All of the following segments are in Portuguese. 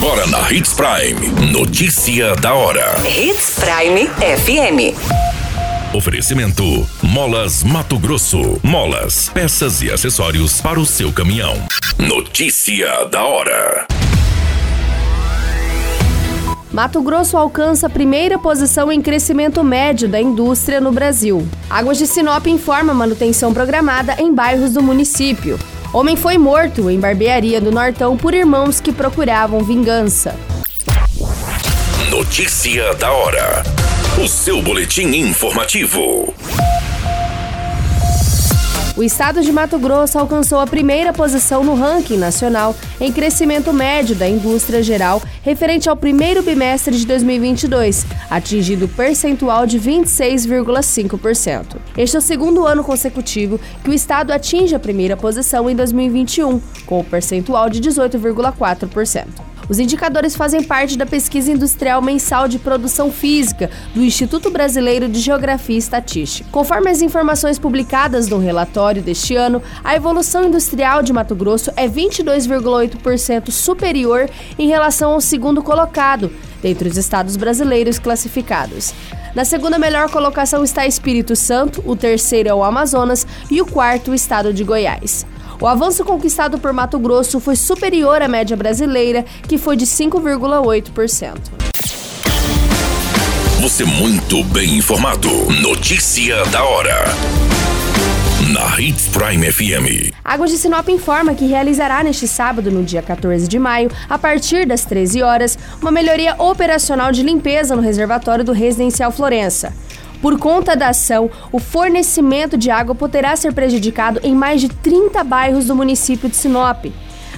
Agora na Hits Prime. Notícia da hora. Hits Prime FM. Oferecimento: Molas Mato Grosso. Molas, peças e acessórios para o seu caminhão. Notícia da hora. Mato Grosso alcança a primeira posição em crescimento médio da indústria no Brasil. Águas de Sinop informa manutenção programada em bairros do município. Homem foi morto em barbearia do Nortão por irmãos que procuravam vingança. Notícia da hora. O seu boletim informativo. O estado de Mato Grosso alcançou a primeira posição no ranking nacional em crescimento médio da indústria geral referente ao primeiro bimestre de 2022, atingindo percentual de 26,5%. Este é o segundo ano consecutivo que o estado atinge a primeira posição em 2021, com o percentual de 18,4%. Os indicadores fazem parte da pesquisa industrial mensal de produção física do Instituto Brasileiro de Geografia e Estatística. Conforme as informações publicadas no relatório deste ano, a evolução industrial de Mato Grosso é 22,8% superior em relação ao segundo colocado, dentre os estados brasileiros classificados. Na segunda melhor colocação está Espírito Santo, o terceiro é o Amazonas e o quarto o estado de Goiás. O avanço conquistado por Mato Grosso foi superior à média brasileira, que foi de 5,8%. Você muito bem informado. Notícia da hora. Na Hits Prime FM. Águas de Sinop informa que realizará neste sábado, no dia 14 de maio, a partir das 13 horas, uma melhoria operacional de limpeza no reservatório do Residencial Florença. Por conta da ação, o fornecimento de água poderá ser prejudicado em mais de 30 bairros do município de Sinop.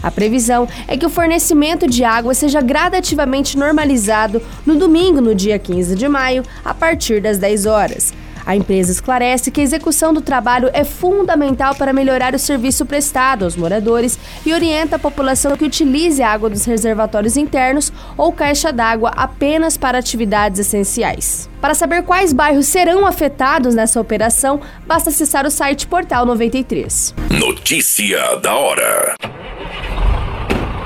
A previsão é que o fornecimento de água seja gradativamente normalizado no domingo, no dia 15 de maio, a partir das 10 horas. A empresa esclarece que a execução do trabalho é fundamental para melhorar o serviço prestado aos moradores e orienta a população que utilize a água dos reservatórios internos ou caixa d'água apenas para atividades essenciais. Para saber quais bairros serão afetados nessa operação, basta acessar o site Portal 93. Notícia da hora.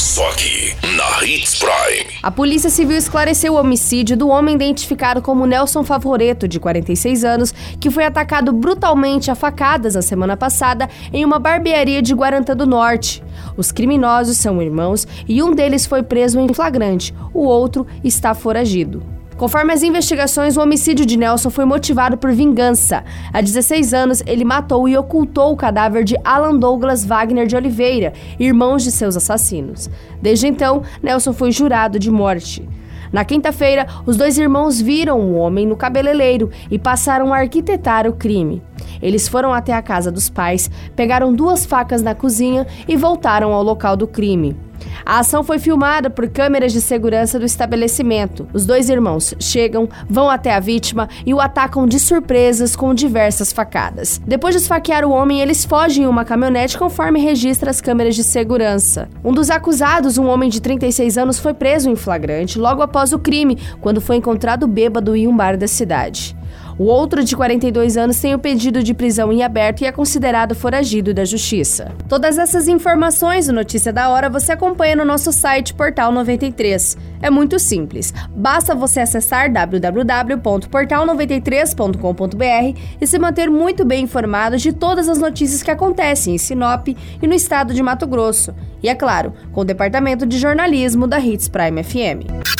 Só aqui, na Hits Prime. A Polícia Civil esclareceu o homicídio do homem identificado como Nelson Favoreto, de 46 anos, que foi atacado brutalmente a facadas na semana passada em uma barbearia de Guarantã do Norte. Os criminosos são irmãos e um deles foi preso em flagrante, o outro está foragido. Conforme as investigações, o homicídio de Nelson foi motivado por vingança. Há 16 anos, ele matou e ocultou o cadáver de Alan Douglas Wagner de Oliveira, irmãos de seus assassinos. Desde então, Nelson foi jurado de morte. Na quinta-feira, os dois irmãos viram o um homem no cabeleireiro e passaram a arquitetar o crime. Eles foram até a casa dos pais, pegaram duas facas na cozinha e voltaram ao local do crime. A ação foi filmada por câmeras de segurança do estabelecimento. Os dois irmãos chegam, vão até a vítima e o atacam de surpresas com diversas facadas. Depois de esfaquear o homem, eles fogem em uma caminhonete conforme registra as câmeras de segurança. Um dos acusados, um homem de 36 anos, foi preso em flagrante logo após o crime, quando foi encontrado bêbado em um bar da cidade. O outro, de 42 anos, tem o pedido de prisão em aberto e é considerado foragido da justiça. Todas essas informações do Notícia da Hora você acompanha no nosso site Portal 93. É muito simples. Basta você acessar www.portal93.com.br e se manter muito bem informado de todas as notícias que acontecem em Sinop e no estado de Mato Grosso. E é claro, com o departamento de jornalismo da Hits Prime FM.